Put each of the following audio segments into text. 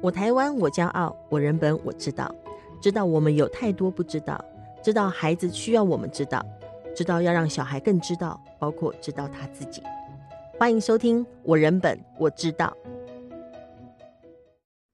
我台湾，我骄傲；我人本，我知道。知道我们有太多不知道，知道孩子需要我们知道，知道要让小孩更知道，包括知道他自己。欢迎收听《我人本我知道》。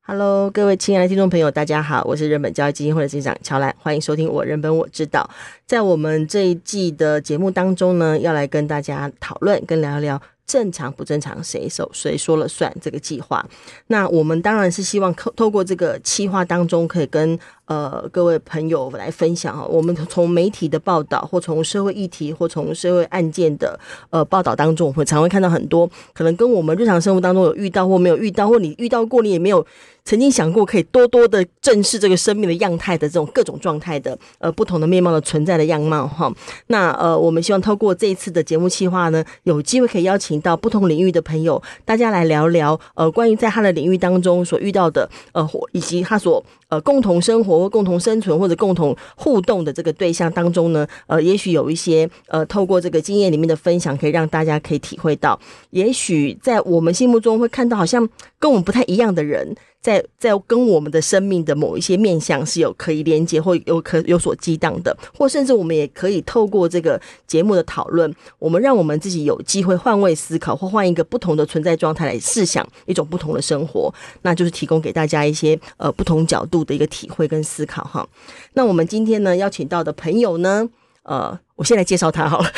Hello，各位亲爱的听众朋友，大家好，我是人本教育基金会的执行长乔兰，欢迎收听《我人本我知道》。在我们这一季的节目当中呢，要来跟大家讨论跟聊一聊。正常不正常，谁手谁说了算？这个计划，那我们当然是希望透透过这个计划当中，可以跟呃各位朋友来分享哈。我们从媒体的报道，或从社会议题，或从社会案件的呃报道当中，会常会看到很多可能跟我们日常生活当中有遇到或没有遇到，或你遇到过，你也没有。曾经想过可以多多的正视这个生命的样态的这种各种状态的呃不同的面貌的存在的样貌哈，那呃我们希望透过这一次的节目计划呢，有机会可以邀请到不同领域的朋友，大家来聊聊呃关于在他的领域当中所遇到的呃以及他所呃共同生活或共同生存或者共同互动的这个对象当中呢，呃也许有一些呃透过这个经验里面的分享，可以让大家可以体会到，也许在我们心目中会看到好像跟我们不太一样的人。在在跟我们的生命的某一些面向是有可以连接或有可有所激荡的，或甚至我们也可以透过这个节目的讨论，我们让我们自己有机会换位思考，或换一个不同的存在状态来试想一种不同的生活，那就是提供给大家一些呃不同角度的一个体会跟思考哈。那我们今天呢邀请到的朋友呢，呃，我先来介绍他好了。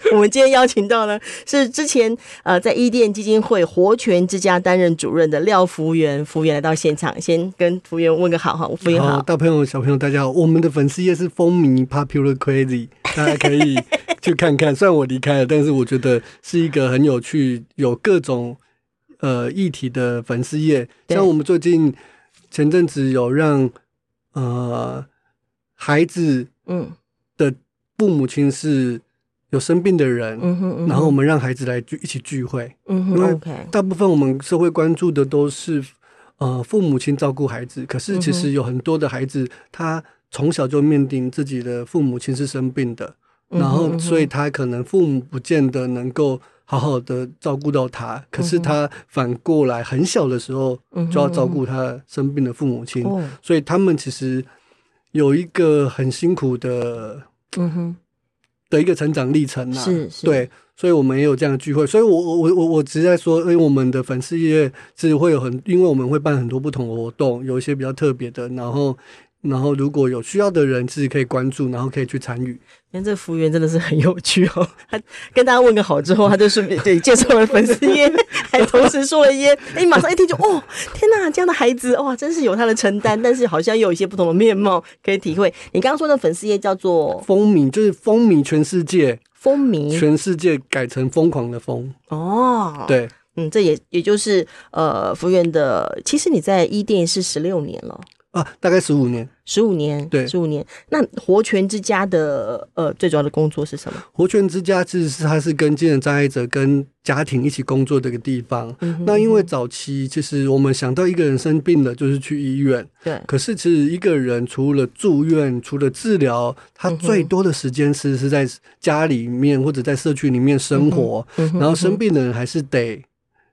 我们今天邀请到呢，是之前呃在伊甸基金会活泉之家担任主任的廖福元，福源来到现场，先跟福源问个好哈，福元好，大朋友小朋友大家好，我们的粉丝页是风靡 Popular Crazy，大家可以去看看。虽然我离开了，但是我觉得是一个很有趣、有各种呃议题的粉丝页。像我们最近前阵子有让呃孩子嗯的父母亲是。有生病的人，嗯哼嗯哼，然后我们让孩子来聚一起聚会，嗯哼，因为大部分我们社会关注的都是，呃，父母亲照顾孩子，可是其实有很多的孩子，他从小就面临自己的父母亲是生病的，然后所以他可能父母不见得能够好好的照顾到他，可是他反过来很小的时候就要照顾他生病的父母亲，所以他们其实有一个很辛苦的，嗯哼。的一个成长历程啊，是是，对，所以我们也有这样的聚会，所以我我我我我直接说，因为我们的粉丝业是会有很，因为我们会办很多不同的活动，有一些比较特别的，然后然后如果有需要的人自己可以关注，然后可以去参与。看这服务员真的是很有趣哦，他跟大家问个好之后，他就顺便对介绍了粉丝页，还同时说了一些，哎，马上一听就哦，天哪，这样的孩子哇，真是有他的承担，但是好像又有一些不同的面貌可以体会。你刚刚说的粉丝页叫做风靡，就是风靡全世界，风靡全世界改成疯狂的疯哦，对，嗯，这也也就是呃，服务员的，其实你在伊甸是十六年了。啊，大概十五年，十五年，对，十五年。那活泉之家的呃，最主要的工作是什么？活泉之家其实是它是跟精神障碍者跟家庭一起工作的一个地方。嗯、哼那因为早期其实我们想到一个人生病了，就是去医院。对。可是其实一个人除了住院，除了治疗，他最多的时间是是在家里面或者在社区里面生活。嗯、然后生病的人还是得。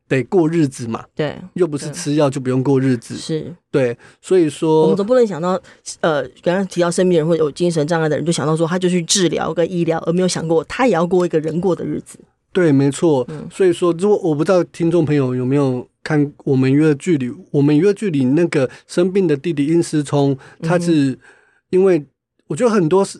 得过日子嘛，对，又不是吃药就不用过日子，是对，所以说我们总不能想到，呃，刚刚提到生病人或者有精神障碍的人，就想到说他就去治疗跟医疗，而没有想过他也要过一个人过的日子。对，没错。嗯、所以说，如果我不知道听众朋友有没有看我们约的距离，我们娱乐剧里那个生病的弟弟殷思聪，他是因为我觉得很多是。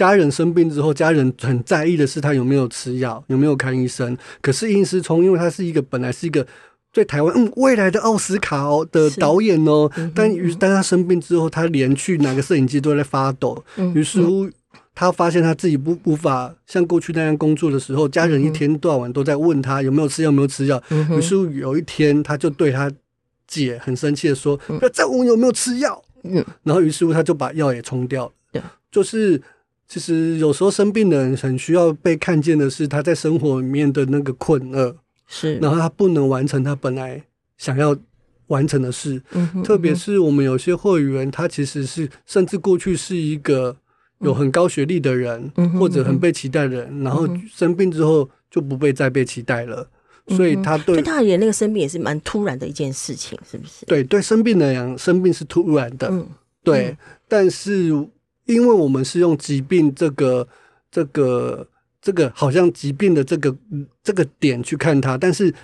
家人生病之后，家人很在意的是他有没有吃药，有没有看医生。可是殷思聪，因为他是一个本来是一个对台湾嗯未来的奥斯卡哦的导演哦，嗯、但于当他生病之后，他连去哪个摄影机都在发抖。于、嗯、是乎，他发现他自己不无法像过去那样工作的时候，家人一天到晚都在问他有没有吃药，有没有吃药。于、嗯、是乎有一天，他就对他姐很生气的说：“不要再问有没有吃药。嗯”然后于是乎他就把药也冲掉了。就是。其实有时候生病的人很需要被看见的是他在生活里面的那个困厄，是，然后他不能完成他本来想要完成的事。嗯哼嗯哼，特别是我们有些会员，他其实是甚至过去是一个有很高学历的人，嗯或者很被期待的人，然后生病之后就不被再被期待了。所以他对、嗯、对他而言，那个生病也是蛮突然的一件事情，是不是？对对，生病的人，生病是突然的，嗯，对。嗯、但是因为我们是用疾病这个这个这个好像疾病的这个这个点去看他，但是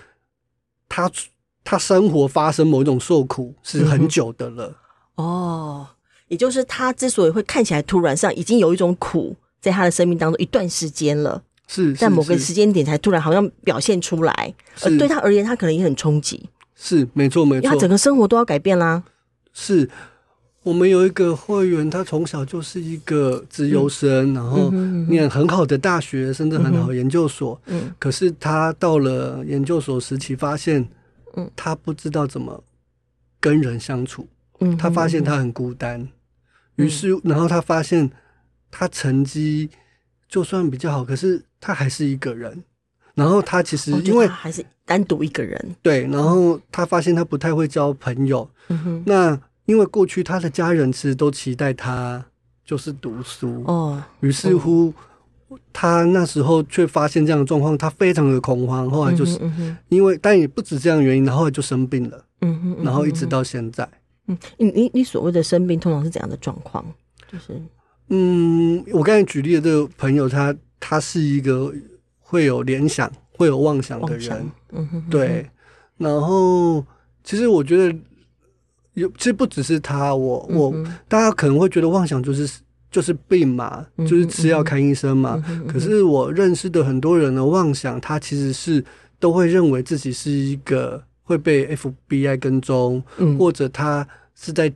他他生活发生某一种受苦是很久的了。嗯、哦，也就是他之所以会看起来突然，上已经有一种苦在他的生命当中一段时间了。是，在某个时间点才突然好像表现出来，而对他而言，他可能也很冲击。是，没错，没错，他整个生活都要改变啦。是我们有一个会员，他从小就是一个自由生，嗯、然后念很好的大学，嗯、甚至很好的研究所。嗯，可是他到了研究所时期，发现，嗯，他不知道怎么跟人相处。嗯，他发现他很孤单。于是，然后他发现他成绩就算比较好，可是。他还是一个人，然后他其实因为还是单独一个人，对，然后他发现他不太会交朋友。嗯哼，那因为过去他的家人其实都期待他就是读书哦，于是乎他那时候却发现这样的状况，他非常的恐慌。后来就是因为，但也不止这样的原因，然后就生病了。嗯哼，然后一直到现在。嗯，你你你所谓的生病通常是怎样的状况？就是嗯，我刚才举例的这个朋友他。他是一个会有联想、会有妄想的人，嗯哼，对。然后，其实我觉得有，其实不只是他，我我大家可能会觉得妄想就是就是病嘛，就是吃药看医生嘛。可是我认识的很多人的妄想，他其实是都会认为自己是一个会被 FBI 跟踪，或者他是在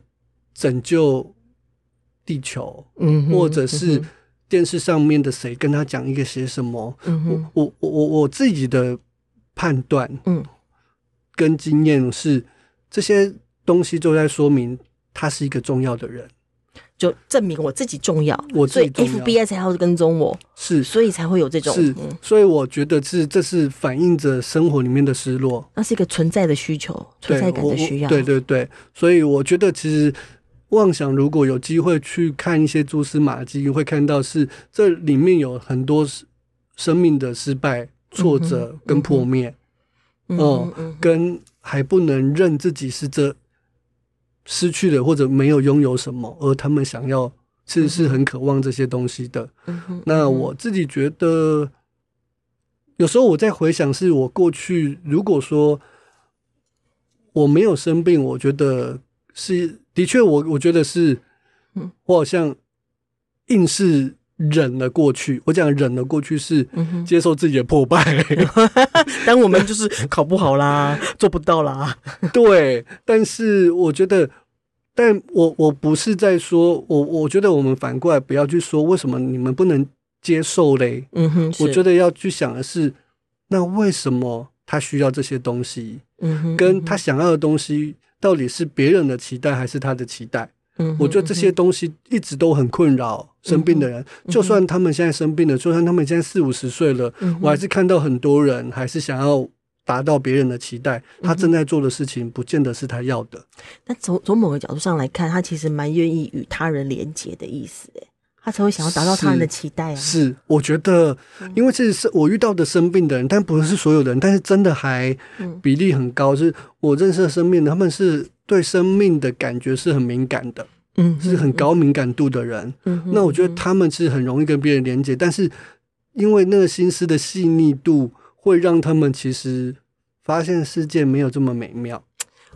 拯救地球，嗯，或者是。电视上面的谁跟他讲一个些什么？嗯、我我我我自己的判断，嗯，跟经验是这些东西都在说明他是一个重要的人，就证明我自己重要，我自己重要，所以 FBI 才要跟踪我，是，所以才会有这种，是，嗯、所以我觉得是这是反映着生活里面的失落，那是一个存在的需求，存在感的需要，对对对，所以我觉得其实。妄想，如果有机会去看一些蛛丝马迹，会看到是这里面有很多生命的失败、挫折跟破灭，哦，跟还不能认自己是这失去了或者没有拥有什么，而他们想要其实是很渴望这些东西的。那我自己觉得，有时候我在回想，是我过去如果说我没有生病，我觉得是。的确，我我觉得是，我好像硬是忍了过去。我讲忍了过去是接受自己的破败。但我们就是考不好啦，做不到啦。对，但是我觉得，但我我不是在说，我我觉得我们反过来不要去说为什么你们不能接受嘞。嗯哼，我觉得要去想的是，那为什么他需要这些东西？嗯哼，跟他想要的东西。到底是别人的期待还是他的期待？嗯，我觉得这些东西一直都很困扰生病的人。嗯，就算他们现在生病了，就算他们现在四五十岁了，嗯，我还是看到很多人还是想要达到别人的期待。他正在做的事情，不见得是他要的。那从从某个角度上来看，他其实蛮愿意与他人连结的意思，他才会想要达到他人的期待啊。是，是，我觉得，因为这是我遇到的生病的人，但不是所有的人，但是真的还比例很高。就是我认识的生病的，他们是对生命的感觉是很敏感的，嗯，是很高敏感度的人。嗯，那我觉得他们是很容易跟别人连接，但是因为那个心思的细腻度，会让他们其实发现世界没有这么美妙。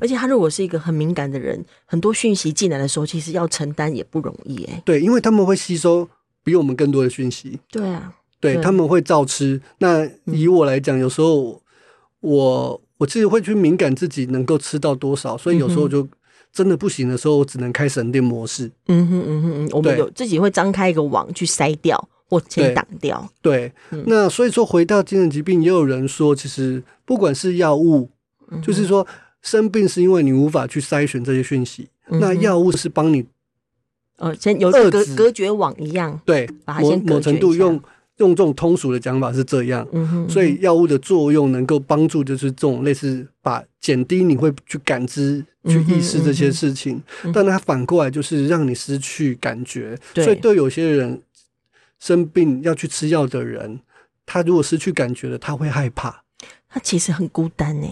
而且他如果是一个很敏感的人，很多讯息进来的时候，其实要承担也不容易哎。对，因为他们会吸收比我们更多的讯息。对啊，对，他们会照吃。那以我来讲，有时候我我自己会去敏感自己能够吃到多少，所以有时候就真的不行的时候，我只能开省电模式。嗯哼嗯哼嗯，我们有自己会张开一个网去筛掉或先挡掉。对，那所以说回到精神疾病，也有人说，其实不管是药物，就是说。生病是因为你无法去筛选这些讯息，嗯、那药物是帮你，呃，先有隔隔绝网一样，对，把它先某某程度用用这种通俗的讲法是这样，嗯哼嗯哼，所以药物的作用能够帮助，就是这种类似把减低你会去感知、去意识这些事情，嗯、哼但它反过来就是让你失去感觉，所以对有些人生病要去吃药的人，他如果失去感觉了，他会害怕。他其实很孤单呢。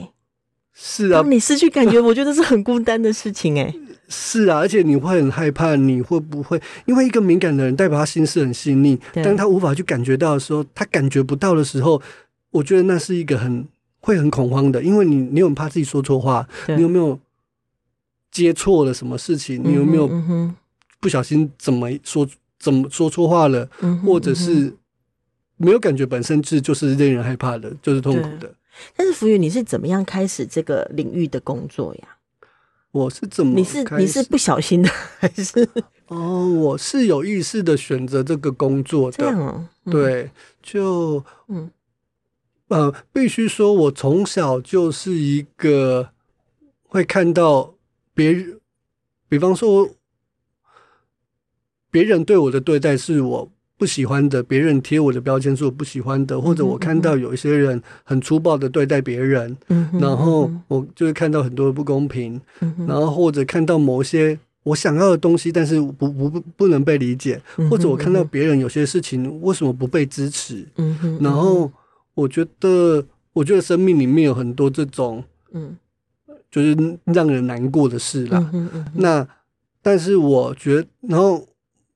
是啊，当你失去感觉，我觉得是很孤单的事情哎。是啊，而且你会很害怕，你会不会因为一个敏感的人，代表他心思很细腻，当他无法去感觉到的时候，他感觉不到的时候，我觉得那是一个很会很恐慌的，因为你你很怕自己说错话，你有没有接错了什么事情？你有没有不小心怎么说怎么说错话了？或者是没有感觉本身是就是令人害怕的，就是痛苦的。但是浮云，你是怎么样开始这个领域的工作呀？我是怎么？你是你是不小心的还是？哦，我是有意识的选择这个工作的。这样哦，嗯、对，就嗯呃，必须说，我从小就是一个会看到别人，比方说别人对我的对待是我。不喜欢的，别人贴我的标签是我不喜欢的，或者我看到有一些人很粗暴的对待别人，嗯、然后我就会看到很多的不公平，嗯、然后或者看到某些我想要的东西，但是不不不不能被理解，或者我看到别人有些事情为什么不被支持，嗯、哼然后我觉得我觉得生命里面有很多这种，嗯，就是让人难过的事啦。嗯、哼那但是我觉得，然后。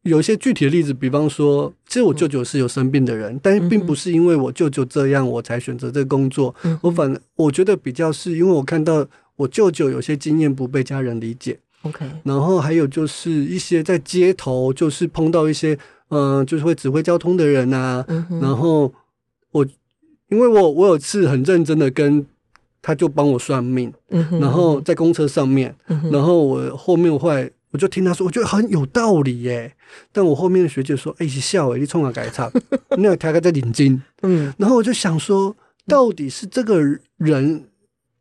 有一些具体的例子，比方说，其实我舅舅是有生病的人，嗯、但是并不是因为我舅舅这样我才选择这个工作。嗯、我反我觉得比较是因为我看到我舅舅有些经验不被家人理解。OK，然后还有就是一些在街头就是碰到一些嗯、呃，就是会指挥交通的人啊。然后我因为我我有次很认真的跟他就帮我算命，然后在公车上面，嗯、然后我后面会。我就听他说，我觉得很有道理耶。但我后面的学姐说：“哎、欸，笑哎，你冲啊改唱，那个他还在领巾。”嗯，然后我就想说，到底是这个人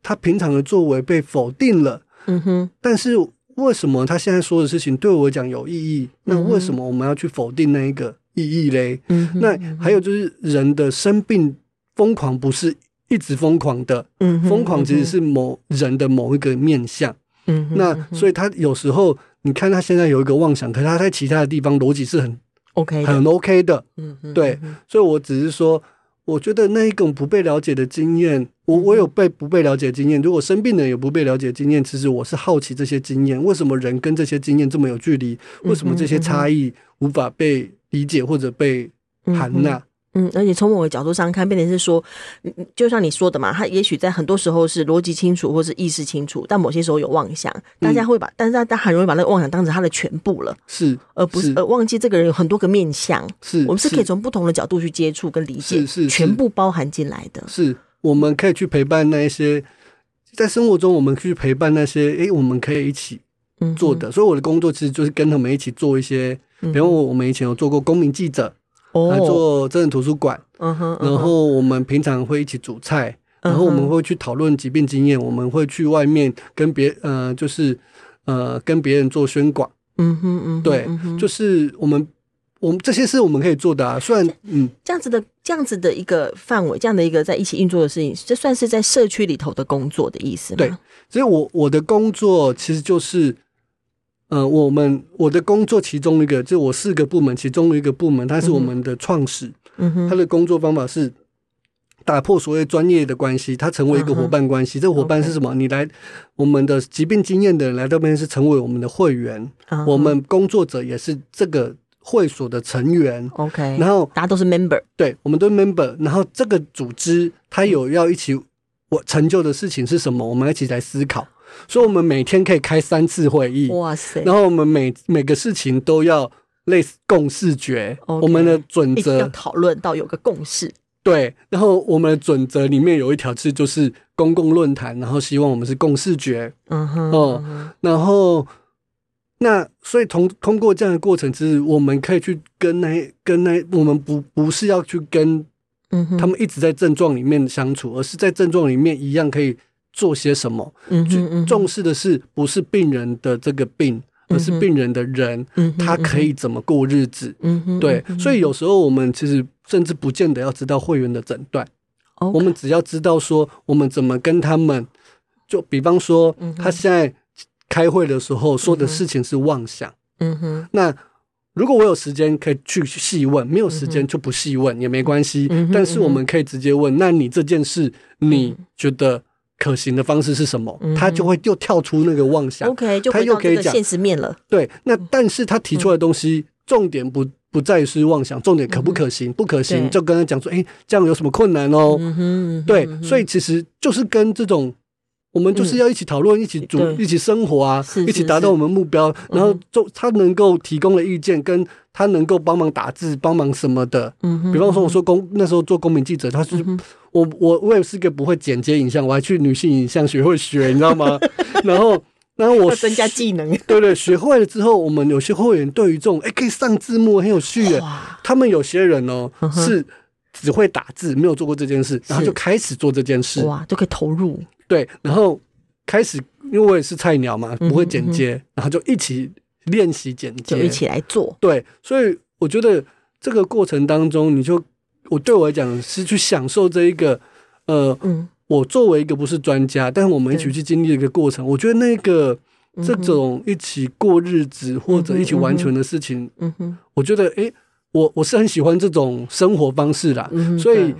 他平常的作为被否定了，嗯哼。但是为什么他现在说的事情对我讲有意义？那为什么我们要去否定那一个意义嘞？嗯哼。那还有就是人的生病疯狂不是一直疯狂的，嗯，疯狂其实是某人的某一个面相，嗯。那所以他有时候。你看他现在有一个妄想，可是他在其他的地方逻辑是很 OK，很 OK 的。嗯嗯，对，所以我只是说，我觉得那一种不被了解的经验，我我有被不被了解的经验。如果生病的有不被了解的经验，其实我是好奇这些经验，为什么人跟这些经验这么有距离？为什么这些差异无法被理解或者被涵纳？嗯，而且从某个角度上看，变成是说，就像你说的嘛，他也许在很多时候是逻辑清楚或是意识清楚，但某些时候有妄想，大家会把，嗯、但是他他很容易把那个妄想当成他的全部了，是，而不是，是而忘记这个人有很多个面相，是，我们是可以从不同的角度去接触跟理解，是，是是。全部包含进来的，是，我们可以去陪伴那一些，在生活中我们去陪伴那些，诶、欸，我们可以一起做的，嗯、所以我的工作其实就是跟他们一起做一些，比如我们以前有做过公民记者。来做真人图书馆，嗯哼然后我们平常会一起煮菜，然后我们会去讨论疾病经验，我们会去外面跟别呃，就是呃，跟别人做宣广，嗯哼嗯，对，就是我们我们这些是我们可以做的啊，虽然嗯，这样子的这样子的一个范围，这样的一个在一起运作的事情，这算是在社区里头的工作的意思吗？对，所以我我的工作其实就是。呃，我们我的工作其中一个，就我四个部门其中一个部门，它是我们的创始，嗯哼，他的工作方法是打破所谓专业的关系，他成为一个伙伴关系。这个伙伴是什么.你来我们的疾病经验的人来这边是成为我们的会员，我们工作者也是这个会所的成员。OK，然后大家都是 member，对，我们都是 member。然后这个组织它有要一起我成就的事情是什么？我们一起来思考。所以，我们每天可以开三次会议。哇塞！然后我们每每个事情都要类似共识决。Okay, 我们的准则要讨论到有个共识。对。然后我们的准则里面有一条是就是公共论坛，然后希望我们是共识决。嗯哼。哦。然后，那所以通通过这样的过程，其实我们可以去跟那跟那我们不不是要去跟嗯他们一直在症状里面相处，而是在症状里面一样可以。做些什么？嗯，去重视的是不是病人的这个病，而是病人的人，他可以怎么过日子？嗯，对。所以有时候我们其实甚至不见得要知道会员的诊断，我们只要知道说我们怎么跟他们，就比方说他现在开会的时候说的事情是妄想，嗯哼，那如果我有时间可以去细问，没有时间就不细问也没关系。嗯但是我们可以直接问，那你这件事你觉得可行的方式是什么？嗯他就会又跳出那个妄想。OK，就他又可以讲现实面了。对，那但是他提出来的东西，重点不不在于是妄想，重点可不可行？不可行就跟他讲说，哎，这样有什么困难哦？嗯哼，对，所以其实就是跟这种。我们就是要一起讨论、一起组、一起生活啊，一起达到我们目标。然后就他能够提供的意见，跟他能够帮忙打字、帮忙什么的。比方说，我说公那时候做公民记者，他是我我我也是个不会剪接影像，我还去女性影像学会学，你知道吗？然后然后我增加技能，对对，学会了之后，我们有些会员对于这种哎可以上字幕很有趣耶。他们有些人哦是只会打字，没有做过这件事，然后就开始做这件事，哇，就可以投入。对，然后。开始，因为我也是菜鸟嘛，不会剪接，嗯、然后就一起练习剪接，就一起来做。对，所以我觉得这个过程当中，你就我对我来讲是去享受这一个，呃，嗯、我作为一个不是专家，但是我们一起去经历一个过程，我觉得那个这种一起过日子或者一起完成的事情，嗯哼，我觉得哎，我我是很喜欢这种生活方式啦，嗯、所以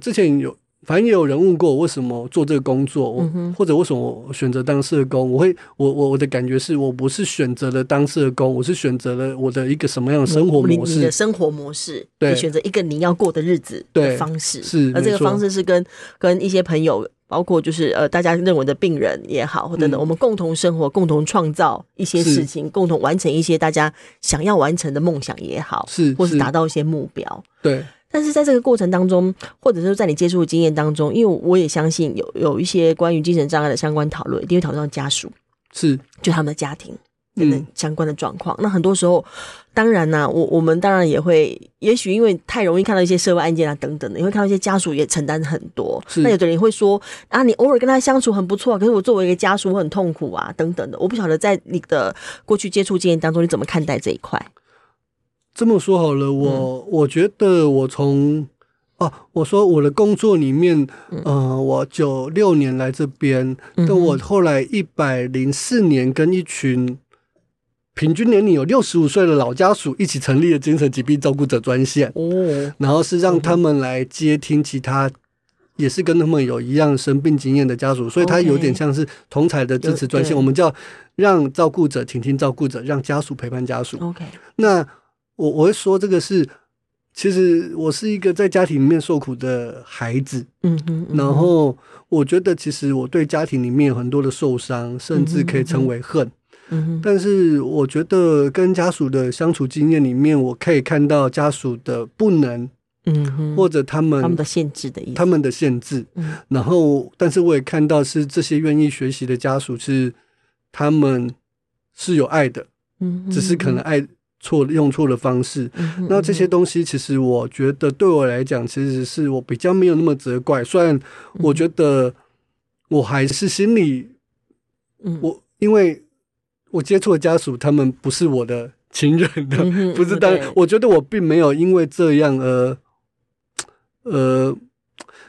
之前有。反正也有人问过我为什么做这个工作，嗯、或者为什么我选择当社工。我会，我我我的感觉是我不是选择了当社工，我是选择了我的一个什么样的生活模式？你的生活模式，对，你选择一个你要过的日子的方式。是，而这个方式是跟跟一些朋友，包括就是呃大家认为的病人也好，或者等等，嗯、我们共同生活，共同创造一些事情，共同完成一些大家想要完成的梦想也好，是，或是达到一些目标，对。但是在这个过程当中，或者是在你接触的经验当中，因为我也相信有有一些关于精神障碍的相关讨论，一定会讨论到家属，是就他们的家庭等等相关的状况。嗯、那很多时候，当然呢、啊，我我们当然也会，也许因为太容易看到一些社会案件啊等等的，你会看到一些家属也承担很多。那有的人会说啊，你偶尔跟他相处很不错，可是我作为一个家属，我很痛苦啊等等的。我不晓得在你的过去接触经验当中，你怎么看待这一块？这么说好了，我、嗯、我觉得我从哦，我说我的工作里面，嗯、呃，我九六年来这边，但、嗯、哼。我后来一百零四年跟一群平均年龄有六十五岁的老家属一起成立了精神疾病照顾者专线，哦，然后是让他们来接听其他也是跟他们有一样生病经验的家属，所以他有点像是同侪的支持专线，我们叫让照顾者倾听照顾者，让家属陪伴家属。OK，那。我我会说这个是，其实我是一个在家庭里面受苦的孩子，嗯哼，然后我觉得其实我对家庭里面有很多的受伤，甚至可以称为恨，嗯哼，但是我觉得跟家属的相处经验里面，我可以看到家属的不能，嗯哼，或者他们他们的限制的意思，他们的限制，嗯，然后但是我也看到是这些愿意学习的家属是他们是有爱的，嗯哼，只是可能爱。错用错的方式，那这些东西其实我觉得对我来讲，其实是我比较没有那么责怪。虽然我觉得我还是心里，嗯、我因为我接触的家属，他们不是我的亲人的，不是当，我觉得我并没有因为这样而，呃，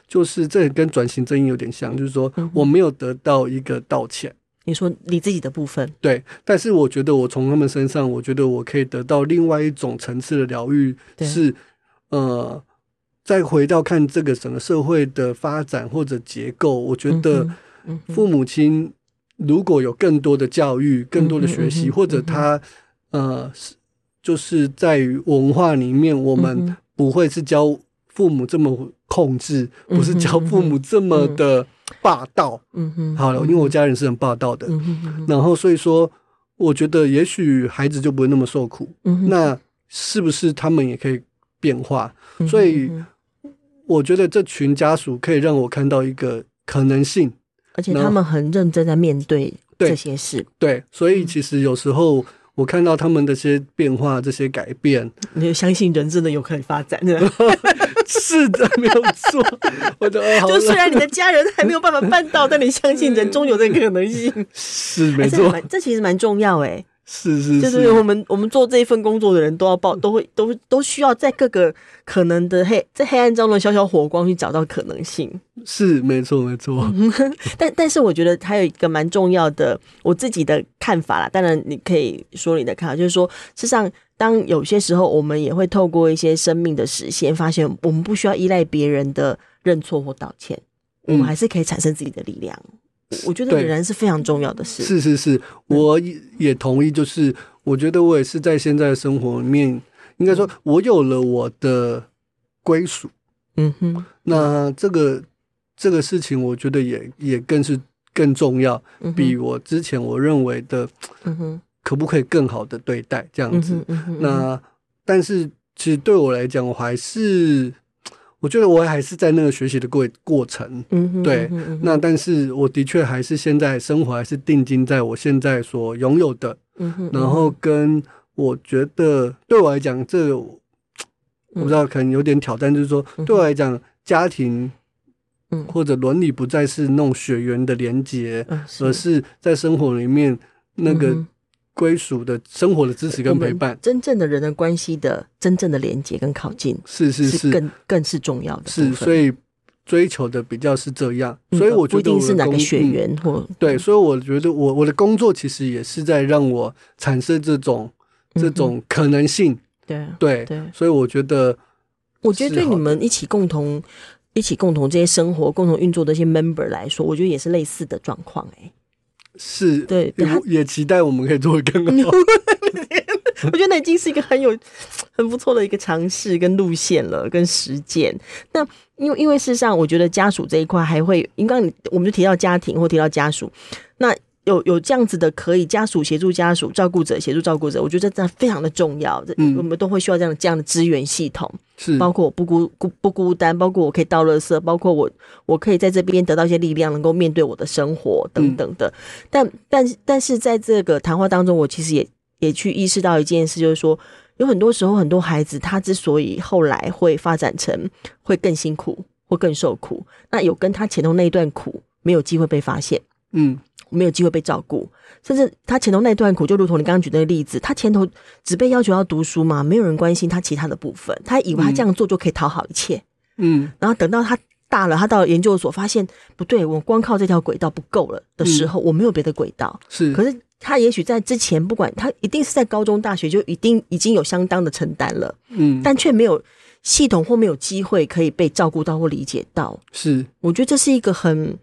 就是这跟转型正义有点像，就是说我没有得到一个道歉。你说你自己的部分对，但是我觉得我从他们身上，我觉得我可以得到另外一种层次的疗愈，是呃，再回到看这个整个社会的发展或者结构，我觉得父母亲如果有更多的教育、更多的学习，或者他呃，就是在于文化里面，我们不会是教父母这么控制，不是教父母这么的。霸道，嗯哼，好了，因为我家人是很霸道的，嗯哼，然后所以说，我觉得也许孩子就不会那么受苦，嗯哼，那是不是他们也可以变化？所以我觉得这群家属可以让我看到一个可能性，而且他们很认真在面对这些事，对，对，所以其实有时候。我看到他们的些变化，这些改变，你就相信人真的有可以发展的。是的，没有错。我的就虽然你的家人还没有办法办到，但你相信人终有这个可能性。是没错，这，这其实蛮重要哎。是是是，就是我们我们做这一份工作的人都要报，都会都都需要在各个可能的黑在黑暗中的小小火光去找到可能性。是没错没错，但但是我觉得还有一个蛮重要的我自己的看法啦。当然你可以说你的看法，就是说，事实上当有些时候，我们也会透过一些生命的实现，发现我们不需要依赖别人的认错或道歉，嗯、我们还是可以产生自己的力量。我觉得仍然是非常重要的事。是是是，我也同意。就是我觉得我也是在现在的生活里面，应该说，我有了我的归属。嗯哼，那这个这个事情，我觉得也也更是更重要，比我之前我认为的，嗯哼，可不可以更好的对待这样子？那但是其实对我来讲，我还是。我觉得我还是在那个学习的过过程，嗯，对，嗯，那但是我的确还是现在生活还是定睛在我现在所拥有的，嗯，然后跟我觉得对我来讲，这个，我不知道可能有点挑战，就是说对我来讲，家庭，嗯，或者伦理不再是那种血缘的连结，而是在生活里面那个。归属的生活的支持跟陪伴，真正的人的关系的真正的连接跟靠近，是是是，更更是重要的。是，所以追求的比较是这样。所以我觉得不一定是哪个血缘或对，所以我觉得我我的工作其实也是在让我产生这种这种可能性。对对对，所以我觉得，我觉得对你们一起共同一起共同这些生活共同运作的一些 member 来说，我觉得也是类似的状况哎。是对，也期待我们可以做得更好。我觉得那已经是一个很有、很不错的一个尝试跟路线了，跟实践。那因为，因为事实上，我觉得家属这一块还会，应该我们就提到家庭或提到家属，那。有有这样子的，可以家属协助家属，照顾者协助照顾者，我觉得这非常的重要。嗯，我们都会需要这样的这样的资源系统，是包括我不孤孤不孤单，包括我可以到垃圾，包括我我可以在这边得到一些力量，能够面对我的生活等等的。嗯、但但但是在这个谈话当中，我其实也也去意识到一件事，就是说有很多时候很多孩子他之所以后来会发展成会更辛苦或更受苦，那有跟他前头那一段苦没有机会被发现。嗯。没有机会被照顾，甚至他前头那段苦，就如同你刚刚举的那个例子，他前头只被要求要读书嘛，没有人关心他其他的部分，他以为他这样做就可以讨好一切，嗯，然后等到他大了，他到了研究所发现不对，我光靠这条轨道不够了的时候，嗯、我没有别的轨道，是，可是他也许在之前，不管他一定是在高中、大学就一定已经有相当的承担了，嗯，但却没有系统或没有机会可以被照顾到或理解到，是，我觉得这是一个很。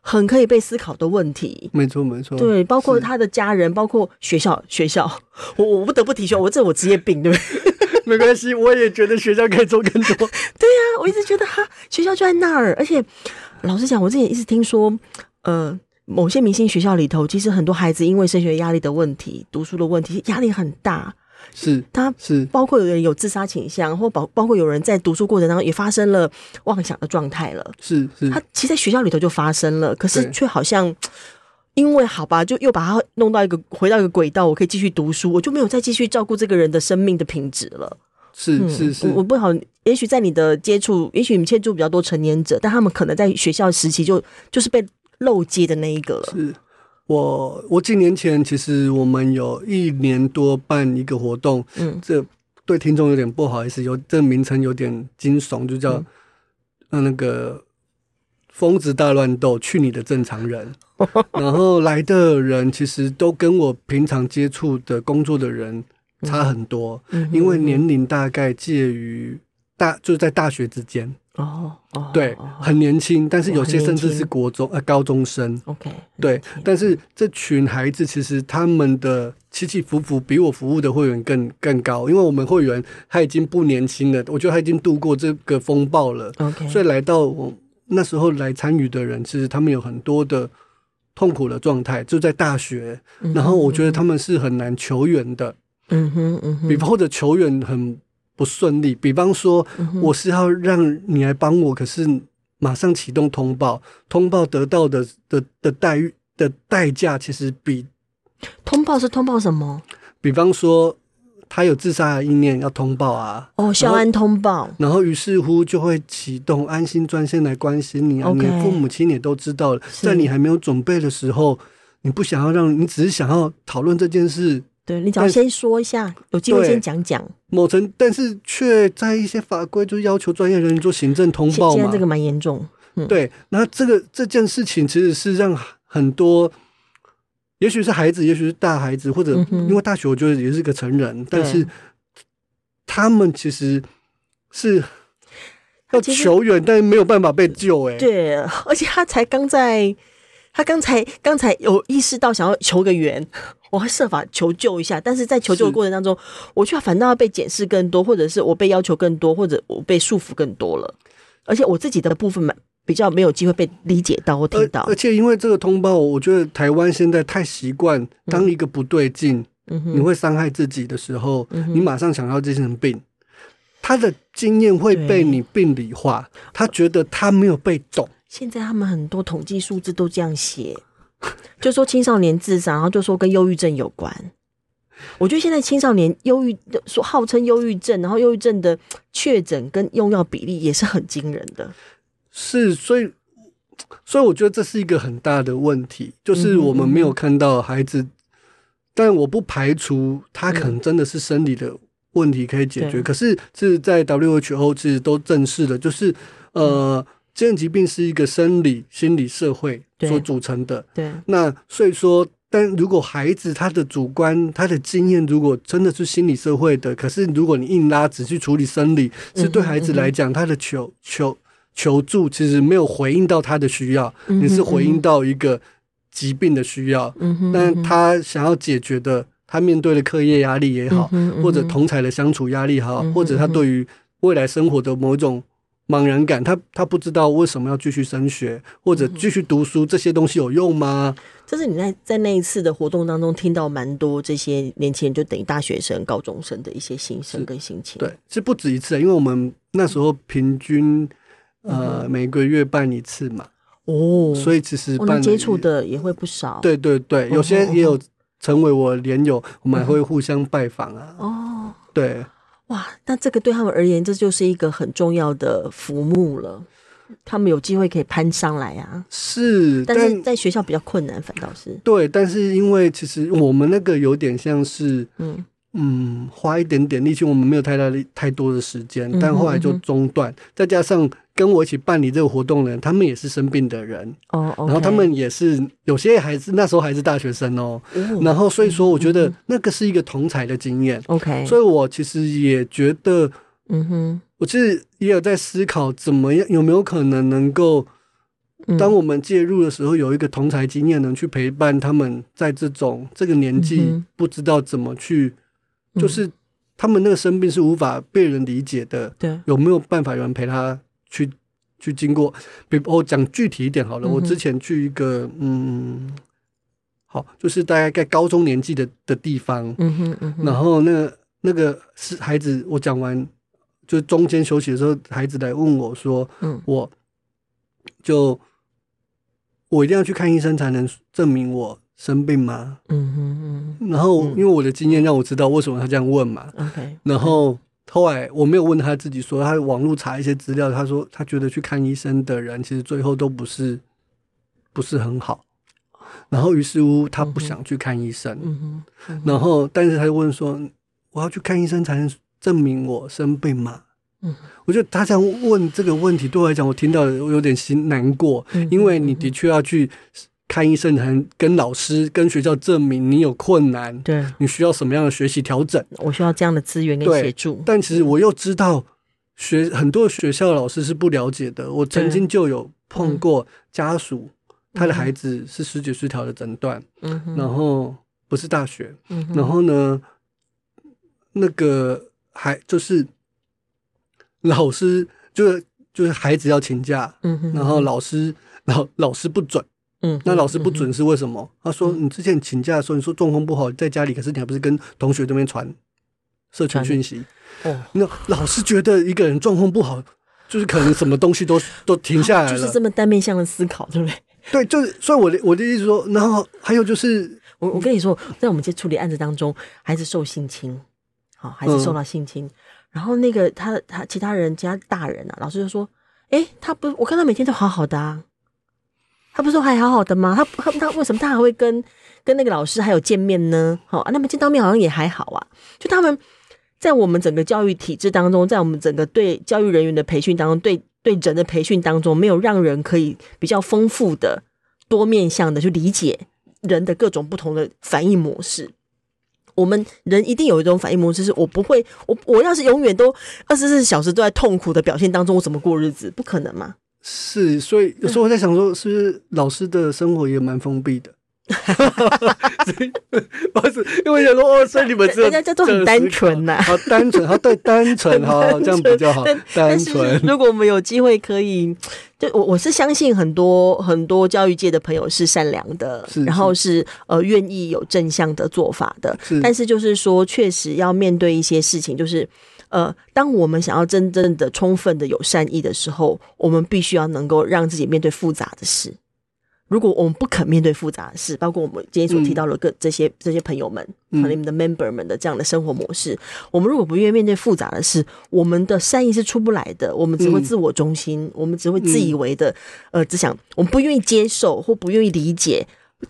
很可以被思考的问题，没错没错，对，包括他的家人，包括学校 学校，我我不得不提学校，我这我职业病，对不对？没关系，我也觉得学校可以做更多。对呀、啊，我一直觉得哈，学校就在那儿，而且老实讲，我之前一直听说，呃，某些明星学校里头，其实很多孩子因为升学压力的问题、读书的问题，压力很大。是，他是包括有人有自杀倾向，或包包括有人在读书过程当中也发生了妄想的状态了。是是，他其实在学校里头就发生了，可是却好像因为好吧，就又把他弄到一个回到一个轨道，我可以继续读书，我就没有再继续照顾这个人的生命的品质了。是是是，我我不好，也许在你的接触，也许你们接触比较多成年者，但他们可能在学校时期就就是被漏接的那一个了。是。我我几年前其实我们有一年多办一个活动，嗯，这对听众有点不好意思，有这名称有点惊悚，就叫呃那个疯子大乱斗，去你的正常人。然后来的人其实都跟我平常接触的工作的人差很多，因为年龄大概介于大就是在大学之间。哦哦，对，很年轻，但是有些甚至是国中呃高中生。OK，对，但是这群孩子其实他们的起起伏伏比我服务的会员更更高，因为我们会员他已经不年轻了，我觉得他已经度过这个风暴了。OK，所以来到我那时候来参与的人，其实他们有很多的痛苦的状态，就在大学，然后我觉得他们是很难求援的。嗯哼嗯哼，比或者求援很。不顺利，比方说，我是要让你来帮我，可是马上启动通报，通报得到的的的待遇的代价，其实比通报是通报什么？比方说，他有自杀的意念要通报啊，哦，校安通报，然后于是乎就会启动安心专线来关心你啊你父母亲也都知道了，在你还没有准备的时候，你不想要让你只是想要讨论这件事。对，你只要先说一下，有机会先讲讲。某层，但是却在一些法规就要求专业人员做行政通报嘛。现在这个蛮严重。嗯、对，那这个这件事情其实是让很多，也许是孩子，也许是大孩子，或者因为大学我觉得也是个成人，嗯、但是他们其实是要求援，但是没有办法被救。哎，对，而且他才刚在，他刚才刚才有意识到想要求个援，我会设法求救一下，但是在求救的过程当中，我却反倒要被检视更多，或者是我被要求更多，或者我被束缚更多了，而且我自己的部分嘛比较没有机会被理解到或听到。而且因为这个通报，我觉得台湾现在太习惯，当一个不对劲。嗯你会伤害自己的时候，嗯、你马上想到精神病，他的经验会被你病理化，他觉得他没有被懂。现在他们很多统计数字都这样写，就说青少年自杀，然后就说跟忧郁症有关。我觉得现在青少年忧郁，说号称忧郁症，然后忧郁症的确诊跟用药比例也是很惊人的。是，所以，所以我觉得这是一个很大的问题，就是我们没有看到孩子。但我不排除他可能真的是生理的问题可以解决，嗯、可是是在 WHO 其实都正视了，就是呃，精神疾病是一个生理、心理、社会所组成的。对，对那所以说，但如果孩子他的主观、他的经验如果真的是心理、社会的，可是如果你硬拉只去处理生理，是对孩子来讲，他的求求求助其实没有回应到他的需要，你是回应到一个。疾病的需要，嗯哼嗯哼，但他想要解决的，他面对的课业压力也好，嗯嗯，或者同才的相处压力也好，或者他对于未来生活的某一种茫然感，他他不知道为什么要继续升学或者继续读书，这些东西有用吗？就是你在在那一次的活动当中听到蛮多这些年轻人，就等于大学生、高中生的一些心声跟心情。对，是不止一次，因为我们那时候平均呃每个月办一次嘛。哦，所以其实我们、哦、接触的也会不少。对对对，有些也有成为我连友，我们还会互相拜访啊。哦，对，哇，那这个对他们而言，这就是一个很重要的浮木了。他们有机会可以攀上来啊。是，但是在学校比较困难，反倒是。对，但是因为其实我们那个有点像是，嗯。嗯，花一点点力气，我们没有太大的太多的时间，但后来就中断。嗯、哼再加上跟我一起办理这个活动的人，他们也是生病的人。哦，okay、然后他们也是有些还是那时候还是大学生哦，哦然后所以说我觉得那个是一个同才的经验，OK，所以我其实也觉得，嗯哼，我其实也有在思考怎么样有没有可能能够，当我们介入的时候，有一个同才经验能去陪伴他们，在这种这个年纪不知道怎么去。就是他们那个生病是无法被人理解的，对，有没有办法有人陪他去去经过？比如我讲具体一点好了，我之前去一个嗯，好，就是大概在高中年纪的的地方，嗯哼嗯哼，然后那个那个是孩子，我讲完就中间休息的时候，孩子来问我说，嗯，我就我一定要去看医生才能证明我。生病吗？嗯哼嗯。然后，因为我的经验让我知道为什么他这样问嘛。OK。然后后来我没有问他自己说，他网络查一些资料，他说他觉得去看医生的人其实最后都不是不是很好。然后于是乎他不想去看医生。嗯哼。然后，但是他就问说：“我要去看医生才能证明我生病吗？”嗯。我觉得他这样问这个问题对我来讲，我听到我有点心难过，因为你的确要去。看医生，还跟老师、跟学校证明你有困难，对，你需要什么样的学习调整？我需要这样的资源跟协助。但其实我又知道学很多学校的老师是不了解的。我曾经就有碰过家属，对他的孩子是思觉失调的诊断，然后不是大学，然后呢，那个还就是老师就是就是孩子要请假，嗯哼，然后老师老老师不准。嗯，那老师不准是为什么？嗯、他说你之前请假的时候，你说状况不好，在家里，可是你还不是跟同学这边传社群讯息？哦，那老师觉得一个人状况不好，就是可能什么东西都 都停下来了，就是这么单面向的思考，对不对？对，就是所以我的我的意思说，然后还有就是，我我跟你说，在我们这处理案子当中，孩子受性侵，好，孩子受到性侵，嗯、然后那个他他其他人其他大人啊，老师就说，哎，他不，我看他每天都好好的啊。他不是说还好好的吗？他他他为什么他还会跟跟那个老师还有见面呢？好，那么见到面好像也还好啊。就他们在我们整个教育体制当中，在我们整个对教育人员的培训当中，对对人的培训当中，没有让人可以比较丰富的多面向的去理解人的各种不同的反应模式。我们人一定有一种反应模式，是我不会，我我要是永远都二十四小时都在痛苦的表现当中，我怎么过日子？不可能嘛。是，所以有时候我在想说，是不是老师的生活也蛮封闭的？不是，因为想说哦，所以你们这人家叫做很单纯呐，好单纯，好对单纯哈，这样比较好。单纯。如果我们有机会可以，就我我是相信很多很多教育界的朋友是善良的，是是然后是呃愿意有正向的做法的。是但是就是说，确实要面对一些事情，就是呃，当我们想要真正的充分的有善意的时候，我们必须要能够让自己面对复杂的事。如果我们不肯面对复杂的事，包括我们今天所提到的各这些、嗯、这些朋友们和你们的 member 们的这样的生活模式，嗯、我们如果不愿意面对复杂的事，我们的善意是出不来的。我们只会自我中心，嗯、我们只会自以为的，呃，只想我们不愿意接受或不愿意理解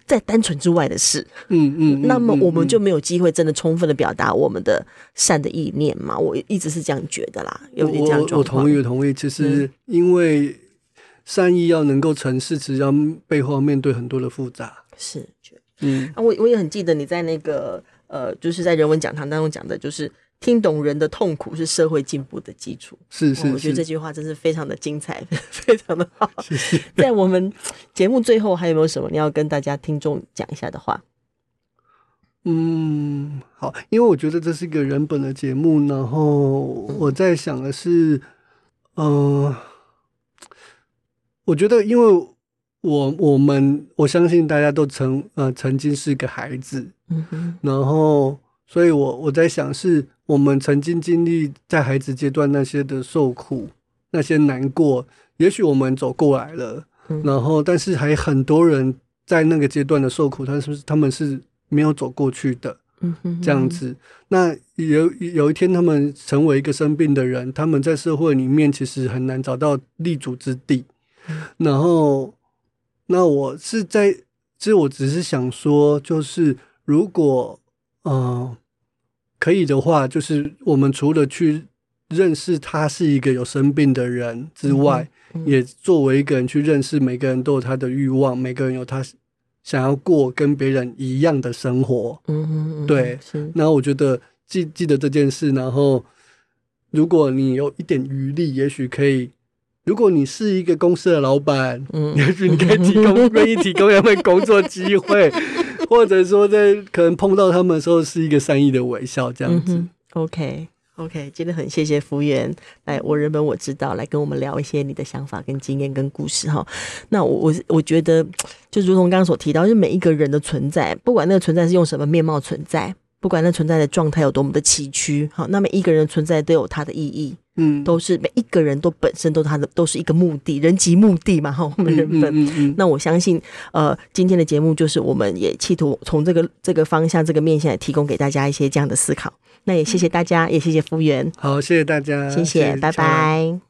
在单纯之外的事。嗯嗯，那么我们就没有机会真的充分的表达我们的善的意念嘛？我一直是这样觉得啦，有点这样我。我同意，我同意。其实因为。善意要能够成事，其实上背后要面对很多的复杂。是，嗯，啊，我我也很记得你在那个呃，就是在人文讲堂当中讲的，就是听懂人的痛苦是社会进步的基础。是是，是，我觉得这句话真是非常的精彩，非常的好。谢谢。在我们节目最后，还有没有什么你要跟大家听众讲一下的话？嗯，好，因为我觉得这是一个人本的节目，然后我在想的是，嗯。呃我觉得，因为我我们我相信大家都曾呃曾经是个孩子，嗯哼，然后，所以我我在想，是我们曾经经历在孩子阶段那些的受苦，那些难过，也许我们走过来了，嗯、然后，但是还很多人在那个阶段的受苦，他是不是他们是没有走过去的，嗯哼，这样子。那有有一天他们成为一个生病的人，他们在社会里面其实很难找到立足之地。然后，那我是在，其实我只是想说，就是如果，呃，可以的话，就是我们除了去认识他是一个有生病的人之外，嗯嗯、也作为一个人去认识每个人都有他的欲望，每个人有他想要过跟别人一样的生活。嗯嗯，对。是然后我觉得记记得这件事，然后如果你有一点余力，也许可以。如果你是一个公司的老板，嗯，也许你可以提供愿意提供他们工作机会，或者说在可能碰到他们的时候是一个善意的微笑，这样子。OK OK，真的很谢谢福源来，我人本我知道来跟我们聊一些你的想法跟经验跟故事哈。那我我我觉得就如同刚刚所提到，就是每一个人的存在，不管那个存在是用什么面貌存在，不管那存在的状态有多么的崎岖，好，那每一个人存在都有它的意义。嗯，都是每一个人都本身都他的都是一个目的，人即目的嘛，哈，我们人本。嗯嗯嗯、那我相信，呃，今天的节目就是我们也企图从这个这个方向、这个面向，提供给大家一些这样的思考。那也谢谢大家，嗯、也谢谢服务员。好，谢谢大家，谢谢，谢谢拜拜。